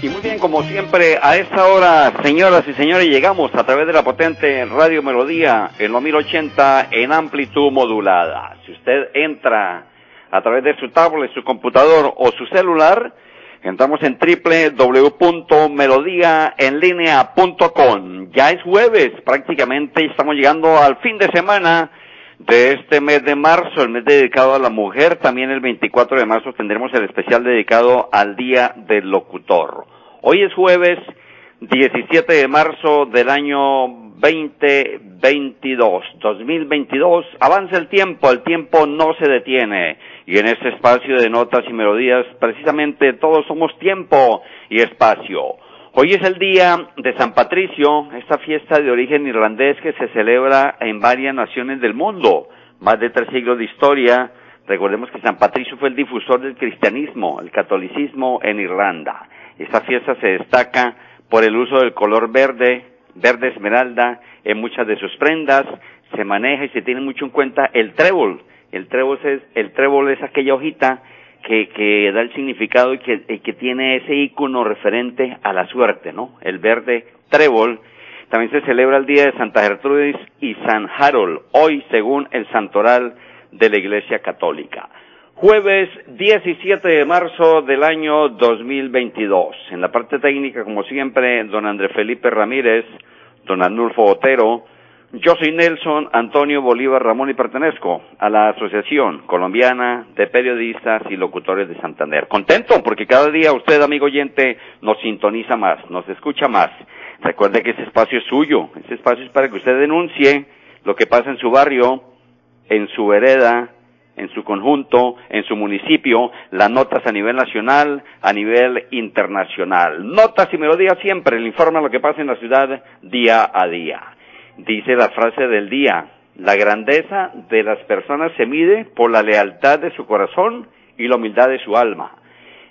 Y muy bien, como siempre, a esta hora, señoras y señores, llegamos a través de la potente Radio Melodía en los 1080 en amplitud modulada. Si usted entra a través de su tablet, su computador o su celular, entramos en www.melodiaenlinea.com. Ya es jueves, prácticamente estamos llegando al fin de semana de este mes de marzo, el mes dedicado a la mujer. También el 24 de marzo tendremos el especial dedicado al Día del Locutor. Hoy es jueves 17 de marzo del año 2022, 2022. Avanza el tiempo, el tiempo no se detiene. Y en este espacio de notas y melodías, precisamente todos somos tiempo y espacio. Hoy es el día de San Patricio, esta fiesta de origen irlandés que se celebra en varias naciones del mundo. Más de tres siglos de historia. Recordemos que San Patricio fue el difusor del cristianismo, el catolicismo en Irlanda. Esta fiesta se destaca por el uso del color verde, verde esmeralda, en muchas de sus prendas. Se maneja y se tiene mucho en cuenta el trébol. El trébol es, el trébol es aquella hojita que, que da el significado y que, y que tiene ese icono referente a la suerte, ¿no? El verde trébol. También se celebra el Día de Santa Gertrudis y San Harold, hoy según el santoral de la Iglesia Católica. Jueves 17 de marzo del año 2022. En la parte técnica, como siempre, don Andrés Felipe Ramírez, don Arnulfo Otero, yo soy Nelson Antonio Bolívar Ramón y pertenezco a la Asociación Colombiana de Periodistas y Locutores de Santander. Contento porque cada día usted, amigo oyente, nos sintoniza más, nos escucha más. Recuerde que ese espacio es suyo, ese espacio es para que usted denuncie lo que pasa en su barrio, en su vereda, en su conjunto, en su municipio, las notas a nivel nacional, a nivel internacional. Notas y melodías siempre, le informa lo que pasa en la ciudad día a día. Dice la frase del día, la grandeza de las personas se mide por la lealtad de su corazón y la humildad de su alma.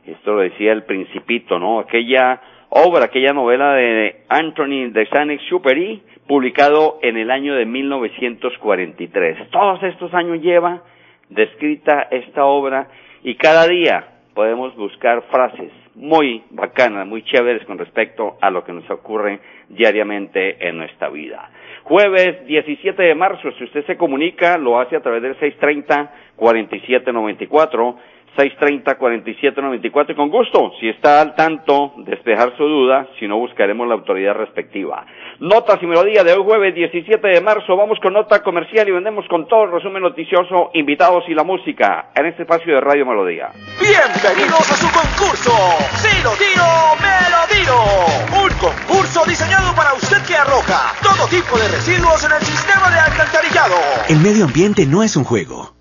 Esto lo decía el Principito, ¿no? Aquella obra, aquella novela de Anthony de Saint-Exupéry, publicado en el año de 1943. Todos estos años lleva descrita esta obra y cada día podemos buscar frases muy bacanas, muy chéveres con respecto a lo que nos ocurre diariamente en nuestra vida. Jueves 17 de marzo, si usted se comunica, lo hace a través del 630-4794, 630-4794 y con gusto, si está al tanto, despejar su duda, si no buscaremos la autoridad respectiva. Notas y melodía de hoy jueves 17 de marzo, vamos con nota comercial y vendemos con todo el resumen noticioso, invitados y la música en este espacio de Radio Melodía. Bienvenidos a su concurso, si lo tiro, me lo tiro. Un concurso diseñado para usted que arroja todo tipo de residuos en el sistema de alcantarillado. El medio ambiente no es un juego.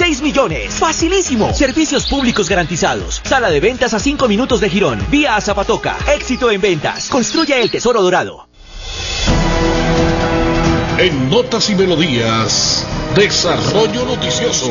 6 millones. Facilísimo. Servicios públicos garantizados. Sala de ventas a 5 minutos de Girón. Vía a Zapatoca. Éxito en ventas. Construya el tesoro dorado. En Notas y Melodías, Desarrollo Noticioso.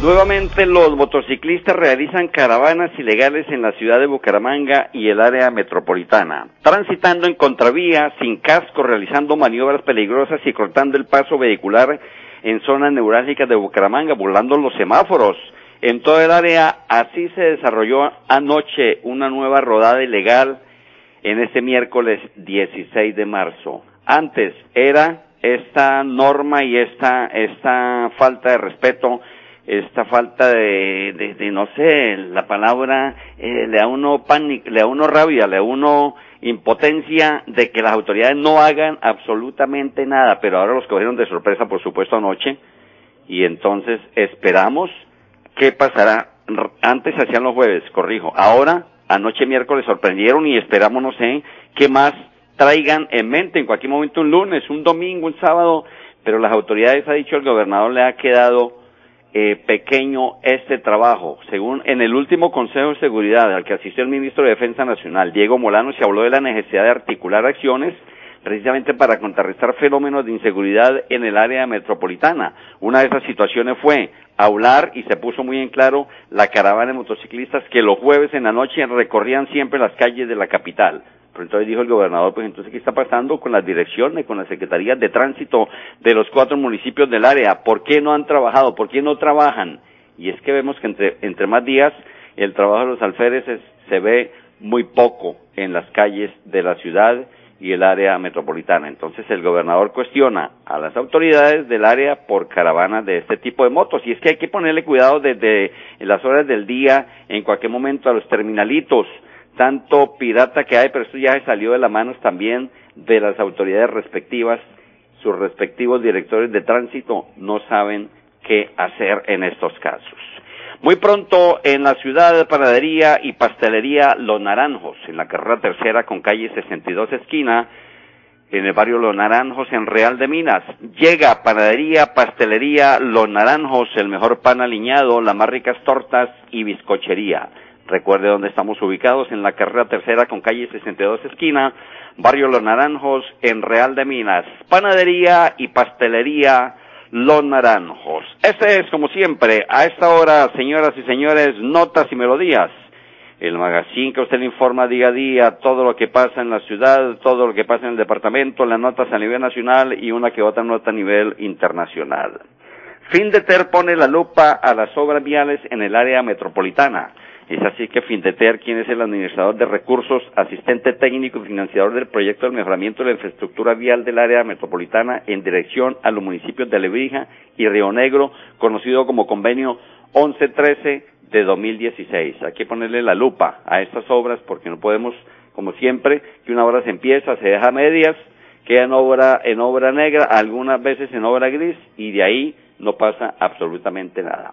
Nuevamente los motociclistas realizan caravanas ilegales en la ciudad de Bucaramanga y el área metropolitana, transitando en contravía, sin casco, realizando maniobras peligrosas y cortando el paso vehicular en zonas neurálgicas de Bucaramanga, burlando los semáforos. en todo el área. Así se desarrolló anoche una nueva rodada ilegal en este miércoles 16 de marzo. Antes era esta norma y esta, esta falta de respeto, esta falta de, de, no sé, la palabra eh, le da uno pánico, le da uno rabia, le da uno impotencia de que las autoridades no hagan absolutamente nada, pero ahora los cogieron de sorpresa, por supuesto, anoche, y entonces esperamos qué pasará. Antes hacían los jueves, corrijo. Ahora, anoche miércoles sorprendieron y esperamos, no sé, qué más traigan en mente en cualquier momento un lunes, un domingo, un sábado, pero las autoridades, ha dicho el gobernador, le ha quedado eh, pequeño este trabajo. Según en el último Consejo de Seguridad al que asistió el ministro de Defensa Nacional, Diego Molano, se habló de la necesidad de articular acciones precisamente para contrarrestar fenómenos de inseguridad en el área metropolitana. Una de esas situaciones fue hablar y se puso muy en claro la caravana de motociclistas que los jueves en la noche recorrían siempre las calles de la capital. Entonces dijo el gobernador, pues entonces, ¿qué está pasando con las direcciones, con las secretarías de tránsito de los cuatro municipios del área? ¿Por qué no han trabajado? ¿Por qué no trabajan? Y es que vemos que entre, entre más días el trabajo de los alféreces se ve muy poco en las calles de la ciudad y el área metropolitana. Entonces el gobernador cuestiona a las autoridades del área por caravanas de este tipo de motos. Y es que hay que ponerle cuidado desde las horas del día, en cualquier momento, a los terminalitos tanto pirata que hay, pero esto ya salió de las manos también de las autoridades respectivas, sus respectivos directores de tránsito no saben qué hacer en estos casos. Muy pronto en la ciudad de panadería y pastelería Los Naranjos, en la carrera tercera con calle 62 esquina, en el barrio Los Naranjos en Real de Minas. Llega panadería, pastelería Los Naranjos, el mejor pan aliñado, las más ricas tortas y bizcochería. Recuerde dónde estamos ubicados, en la carrera tercera con calle 62 esquina, barrio Los Naranjos, en Real de Minas. Panadería y pastelería Los Naranjos. Este es, como siempre, a esta hora, señoras y señores, notas y melodías. El magazine que usted le informa día a día todo lo que pasa en la ciudad, todo lo que pasa en el departamento, las notas a nivel nacional y una que otra nota a nivel internacional. Fin de Ter pone la lupa a las obras viales en el área metropolitana. Es así que Findeter, quien es el administrador de recursos, asistente técnico y financiador del proyecto de mejoramiento de la infraestructura vial del área metropolitana en dirección a los municipios de Lebrija y Río Negro, conocido como convenio 1113 de 2016. Hay que ponerle la lupa a estas obras porque no podemos, como siempre, que una obra se empieza, se deja a medias, queda en obra, en obra negra, algunas veces en obra gris y de ahí no pasa absolutamente nada.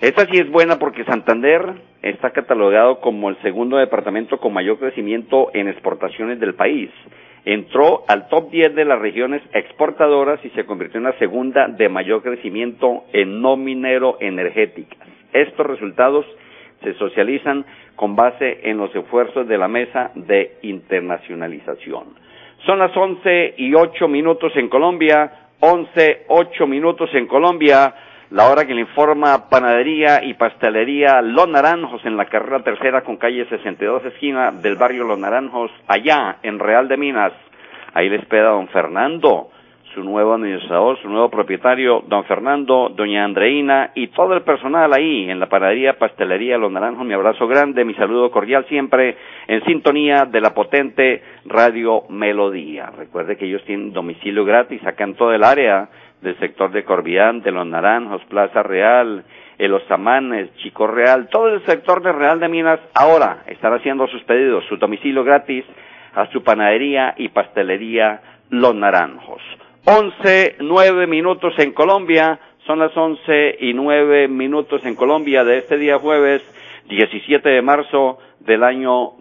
Esta sí es buena porque Santander está catalogado como el segundo departamento con mayor crecimiento en exportaciones del país. Entró al top 10 de las regiones exportadoras y se convirtió en la segunda de mayor crecimiento en no minero energéticas. Estos resultados se socializan con base en los esfuerzos de la mesa de internacionalización. Son las 11 y 8 minutos en Colombia, 11, 8 minutos en Colombia la hora que le informa Panadería y Pastelería Los Naranjos en la carrera tercera con calle 62 esquina del barrio Los Naranjos, allá en Real de Minas. Ahí le espera don Fernando, su nuevo administrador, su nuevo propietario, don Fernando, doña Andreina y todo el personal ahí en la Panadería Pastelería Los Naranjos. Mi abrazo grande, mi saludo cordial siempre en sintonía de la potente Radio Melodía. Recuerde que ellos tienen domicilio gratis acá en todo el área del sector de Corbián, de Los Naranjos, Plaza Real, en Los Amanes, Chico Real, todo el sector de Real de Minas ahora están haciendo sus pedidos, su domicilio gratis a su panadería y pastelería Los Naranjos. Once, nueve minutos en Colombia, son las once y nueve minutos en Colombia de este día jueves 17 de marzo del año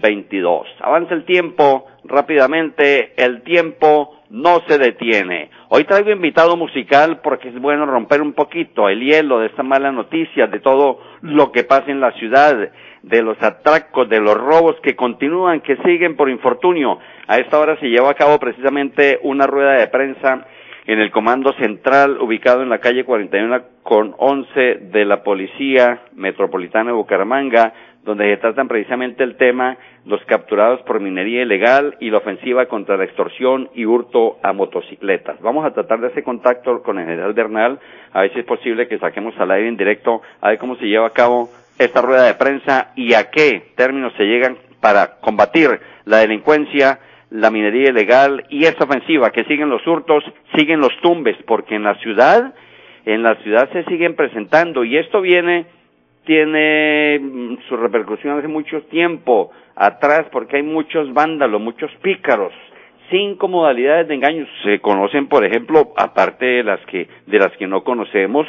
2022. Avanza el tiempo rápidamente, el tiempo no se detiene. Hoy traigo invitado musical porque es bueno romper un poquito el hielo de esta mala noticia, de todo lo que pasa en la ciudad, de los atracos, de los robos que continúan, que siguen por infortunio. A esta hora se lleva a cabo precisamente una rueda de prensa en el Comando Central ubicado en la calle 41 con 11 de la Policía Metropolitana de Bucaramanga, donde se tratan precisamente el tema los capturados por minería ilegal y la ofensiva contra la extorsión y hurto a motocicletas. Vamos a tratar de hacer contacto con el general Bernal, a ver si es posible que saquemos al aire en directo, a ver cómo se lleva a cabo esta rueda de prensa y a qué términos se llegan para combatir la delincuencia, la minería ilegal y esta ofensiva, que siguen los hurtos, siguen los tumbes, porque en la ciudad, en la ciudad se siguen presentando y esto viene tiene mm, su repercusión hace mucho tiempo atrás porque hay muchos vándalos, muchos pícaros, cinco modalidades de engaños se conocen, por ejemplo, aparte de las que de las que no conocemos,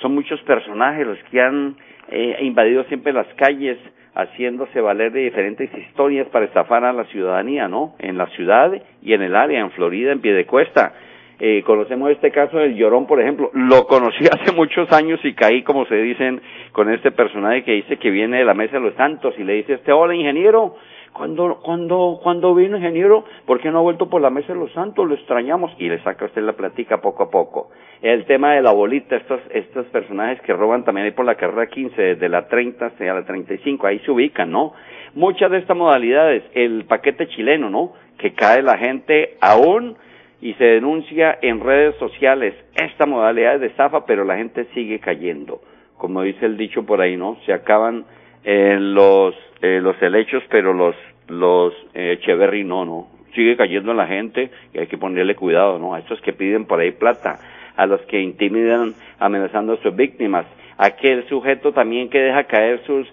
son muchos personajes los que han eh, invadido siempre las calles haciéndose valer de diferentes historias para estafar a la ciudadanía, ¿no? En la ciudad y en el área, en Florida, en Piedecuesta. Eh, conocemos este caso del Llorón, por ejemplo. Lo conocí hace muchos años y caí, como se dicen, con este personaje que dice que viene de la Mesa de los Santos y le dice este, hola ingeniero, cuando, cuando, cuando vino ingeniero, ¿por qué no ha vuelto por la Mesa de los Santos? Lo extrañamos y le saca usted la platica poco a poco. El tema de la bolita, estos, estos personajes que roban también ahí por la carrera 15, desde la 30 hasta la 35, ahí se ubican, ¿no? Muchas de estas modalidades, el paquete chileno, ¿no? Que cae la gente aún y se denuncia en redes sociales esta modalidad de estafa, pero la gente sigue cayendo. Como dice el dicho por ahí, ¿no? Se acaban eh, los eh, los helechos, pero los los eh, Echeverry no, no. Sigue cayendo la gente y hay que ponerle cuidado, ¿no? A estos que piden por ahí plata, a los que intimidan amenazando a sus víctimas, a aquel sujeto también que deja caer sus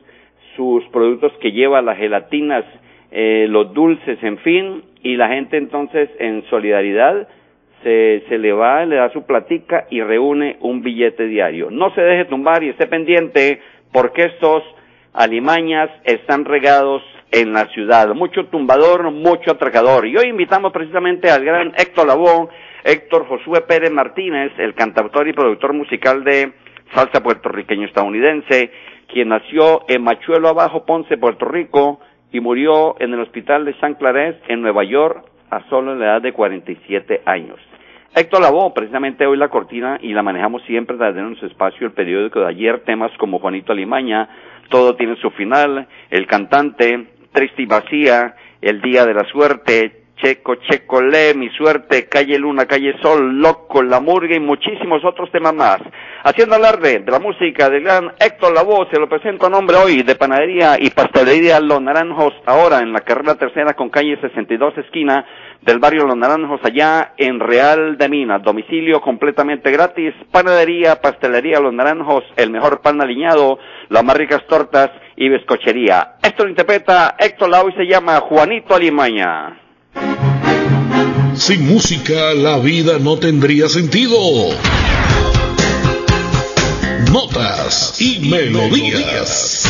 sus productos que lleva, las gelatinas, eh, los dulces, en fin, y la gente entonces en solidaridad se, se le va, le da su platica y reúne un billete diario. No se deje tumbar y esté pendiente porque estos alimañas están regados en la ciudad. Mucho tumbador, mucho atracador. Y hoy invitamos precisamente al gran Héctor Labón, Héctor Josué Pérez Martínez, el cantautor y productor musical de salsa puertorriqueño estadounidense, quien nació en Machuelo Abajo, Ponce, Puerto Rico, y murió en el hospital de San Clarence en Nueva York a solo la edad de 47 años. Héctor Lavoe, precisamente hoy la cortina y la manejamos siempre desde nuestro espacio, el periódico de ayer, temas como Juanito Alimaña, Todo tiene su final, El cantante, Triste y vacía, El día de la suerte, Checo, Checo, Le, Mi Suerte, Calle Luna, Calle Sol, Loco, La Murga y muchísimos otros temas más. Haciendo alarde de la música del gran Héctor Lavoe, se lo presento a nombre hoy de Panadería y Pastelería Los Naranjos, ahora en la carrera tercera con calle 62 esquina del barrio Los Naranjos, allá en Real de Minas. Domicilio completamente gratis, Panadería, Pastelería Los Naranjos, el mejor pan aliñado, las más ricas tortas y bizcochería. Esto lo interpreta Héctor Lavoe y se llama Juanito Alimaña. Sin música la vida no tendría sentido. Notas y melodías.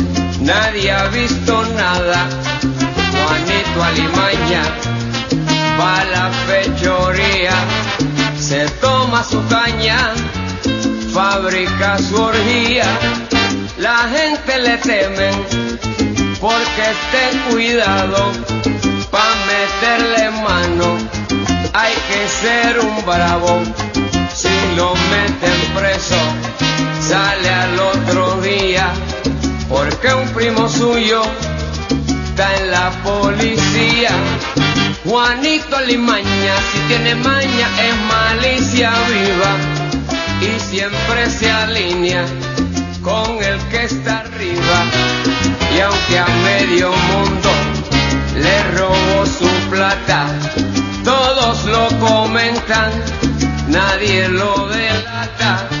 nadie ha visto nada. Juanito Alimaña va a la fechoría, se toma su caña fabrica su orgía, la gente le teme porque esté cuidado pa' meterle mano. Hay que ser un bravo, si lo meten preso, sale al otro día, porque un primo suyo está en la policía. Juanito Limaña, si tiene maña es malicia viva y siempre se alinea con el que está arriba. Y aunque a medio mundo le robó su plata, todos lo comentan, nadie lo delata.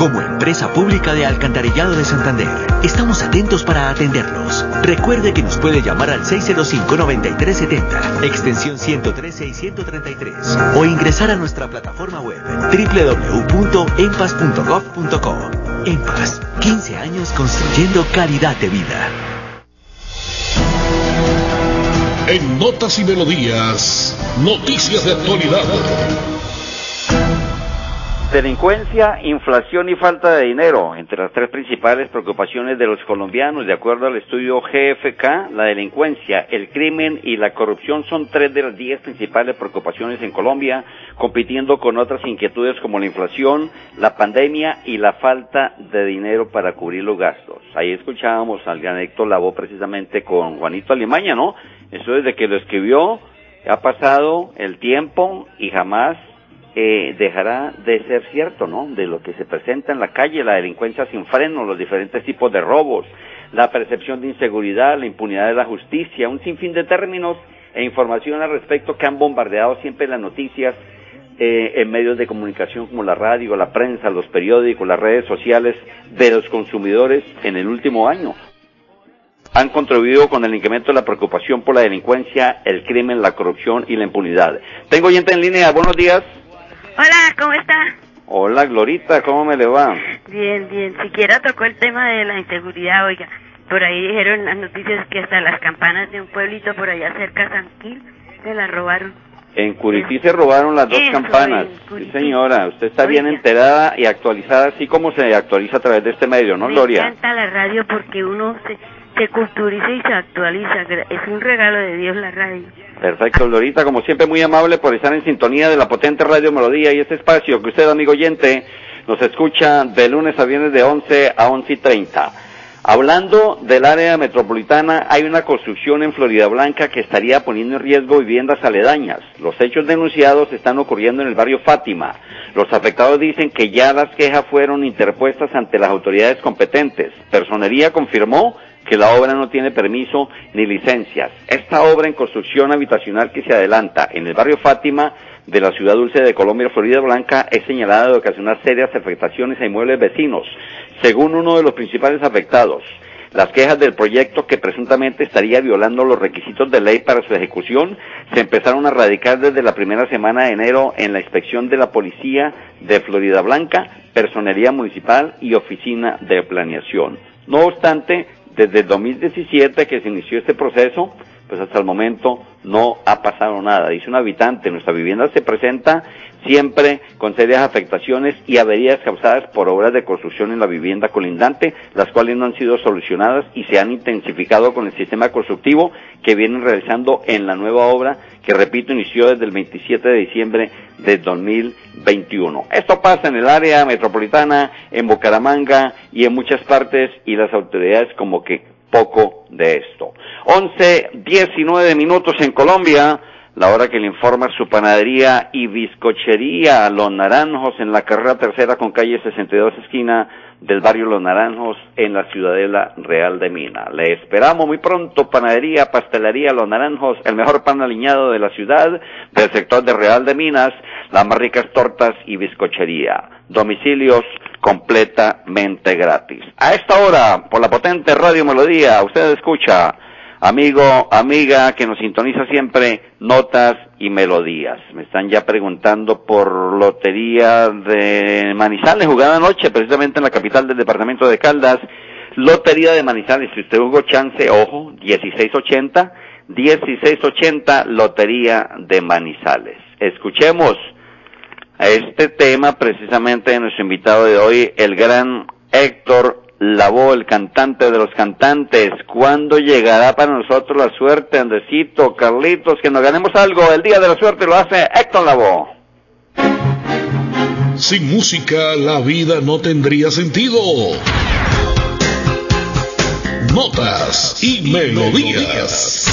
Como empresa pública de Alcantarillado de Santander, estamos atentos para atenderlos. Recuerde que nos puede llamar al 605-9370, extensión 113 y 133, o ingresar a nuestra plataforma web www.empas.gov.co. EMPAS, 15 años construyendo calidad de vida. En Notas y Melodías, noticias de actualidad. Delincuencia, inflación y falta de dinero, entre las tres principales preocupaciones de los colombianos, de acuerdo al estudio GFK, la delincuencia, el crimen y la corrupción son tres de las diez principales preocupaciones en Colombia, compitiendo con otras inquietudes como la inflación, la pandemia y la falta de dinero para cubrir los gastos. Ahí escuchábamos al gran Héctor Lavoe precisamente con Juanito Alimaña, ¿no? Eso desde que lo escribió, ha pasado el tiempo y jamás eh, dejará de ser cierto, ¿no? De lo que se presenta en la calle, la delincuencia sin freno, los diferentes tipos de robos, la percepción de inseguridad, la impunidad de la justicia, un sinfín de términos e información al respecto que han bombardeado siempre las noticias eh, en medios de comunicación como la radio, la prensa, los periódicos, las redes sociales de los consumidores en el último año. Han contribuido con el incremento de la preocupación por la delincuencia, el crimen, la corrupción y la impunidad. Tengo oyente en línea, buenos días. Hola, ¿cómo está? Hola, Glorita, ¿cómo me le va? Bien, bien. Siquiera tocó el tema de la inseguridad, oiga. Por ahí dijeron las noticias que hasta las campanas de un pueblito por allá cerca, San se las robaron. En Curití se robaron las dos Eso, campanas. Sí, señora, usted está bien enterada y actualizada, así como se actualiza a través de este medio, ¿no, Me Gloria? encanta la radio porque uno se, se culturiza y se actualiza. Es un regalo de Dios la radio. Perfecto, Glorita, como siempre, muy amable por estar en sintonía de la potente Radio Melodía y este espacio que usted, amigo oyente, nos escucha de lunes a viernes de 11 a 11 y 30. Hablando del área metropolitana, hay una construcción en Florida Blanca que estaría poniendo en riesgo viviendas aledañas. Los hechos denunciados están ocurriendo en el barrio Fátima. Los afectados dicen que ya las quejas fueron interpuestas ante las autoridades competentes. Personería confirmó que la obra no tiene permiso ni licencias. Esta obra en construcción habitacional que se adelanta en el barrio Fátima de la ciudad dulce de Colombia, Florida Blanca, es señalada de ocasionar serias afectaciones a inmuebles vecinos. Según uno de los principales afectados, las quejas del proyecto que presuntamente estaría violando los requisitos de ley para su ejecución se empezaron a radicar desde la primera semana de enero en la inspección de la policía de Florida Blanca, personería municipal y oficina de planeación. No obstante, desde el 2017 que se inició este proceso, pues hasta el momento no ha pasado nada. Dice un habitante, nuestra vivienda se presenta siempre con serias afectaciones y averías causadas por obras de construcción en la vivienda colindante, las cuales no han sido solucionadas y se han intensificado con el sistema constructivo que vienen realizando en la nueva obra que, repito, inició desde el 27 de diciembre de 2021. Esto pasa en el área metropolitana, en Bucaramanga y en muchas partes y las autoridades como que poco de esto. 11, 19 minutos en Colombia, la hora que le informa su panadería y bizcochería Los Naranjos en la carrera tercera con calle 62 esquina del barrio Los Naranjos en la ciudadela Real de Mina. Le esperamos muy pronto, panadería, pastelería Los Naranjos, el mejor pan aliñado de la ciudad, del sector de Real de Minas, las más ricas tortas y bizcochería. Domicilios completamente gratis. A esta hora, por la potente Radio Melodía, usted escucha, amigo, amiga, que nos sintoniza siempre, notas y melodías. Me están ya preguntando por Lotería de Manizales, jugada anoche, precisamente en la capital del departamento de Caldas. Lotería de Manizales, si usted jugó chance, ojo, 1680, 1680, Lotería de Manizales. Escuchemos a este tema precisamente de nuestro invitado de hoy, el gran Héctor Lavoe, el cantante de los cantantes. ¿Cuándo llegará para nosotros la suerte, Andresito, Carlitos, que nos ganemos algo? El día de la suerte lo hace Héctor Lavoe. Sin música la vida no tendría sentido. Notas y melodías.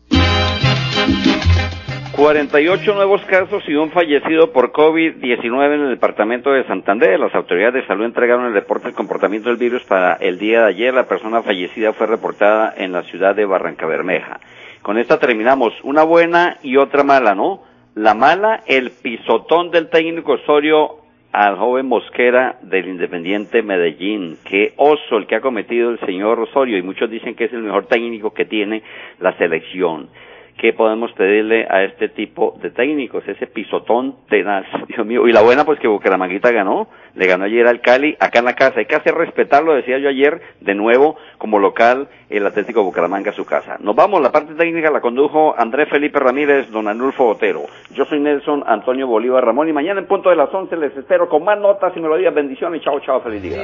48 nuevos casos y un fallecido por COVID-19 en el departamento de Santander. Las autoridades de salud entregaron el reporte del comportamiento del virus para el día de ayer. La persona fallecida fue reportada en la ciudad de Barranca Bermeja. Con esta terminamos. Una buena y otra mala, ¿no? La mala, el pisotón del técnico Osorio al joven Mosquera del Independiente Medellín. Qué oso el que ha cometido el señor Osorio y muchos dicen que es el mejor técnico que tiene la selección ¿qué podemos pedirle a este tipo de técnicos? Ese pisotón tenaz, Dios mío. Y la buena, pues que Bucaramanguita ganó, le ganó ayer al Cali, acá en la casa. Hay que hacer respetarlo, decía yo ayer, de nuevo, como local, el Atlético Bucaramanga a su casa. Nos vamos, la parte técnica la condujo Andrés Felipe Ramírez, don Anulfo Otero. Yo soy Nelson Antonio Bolívar Ramón y mañana en punto de las 11 les espero con más notas y melodías. Bendiciones, chao, chao, feliz día.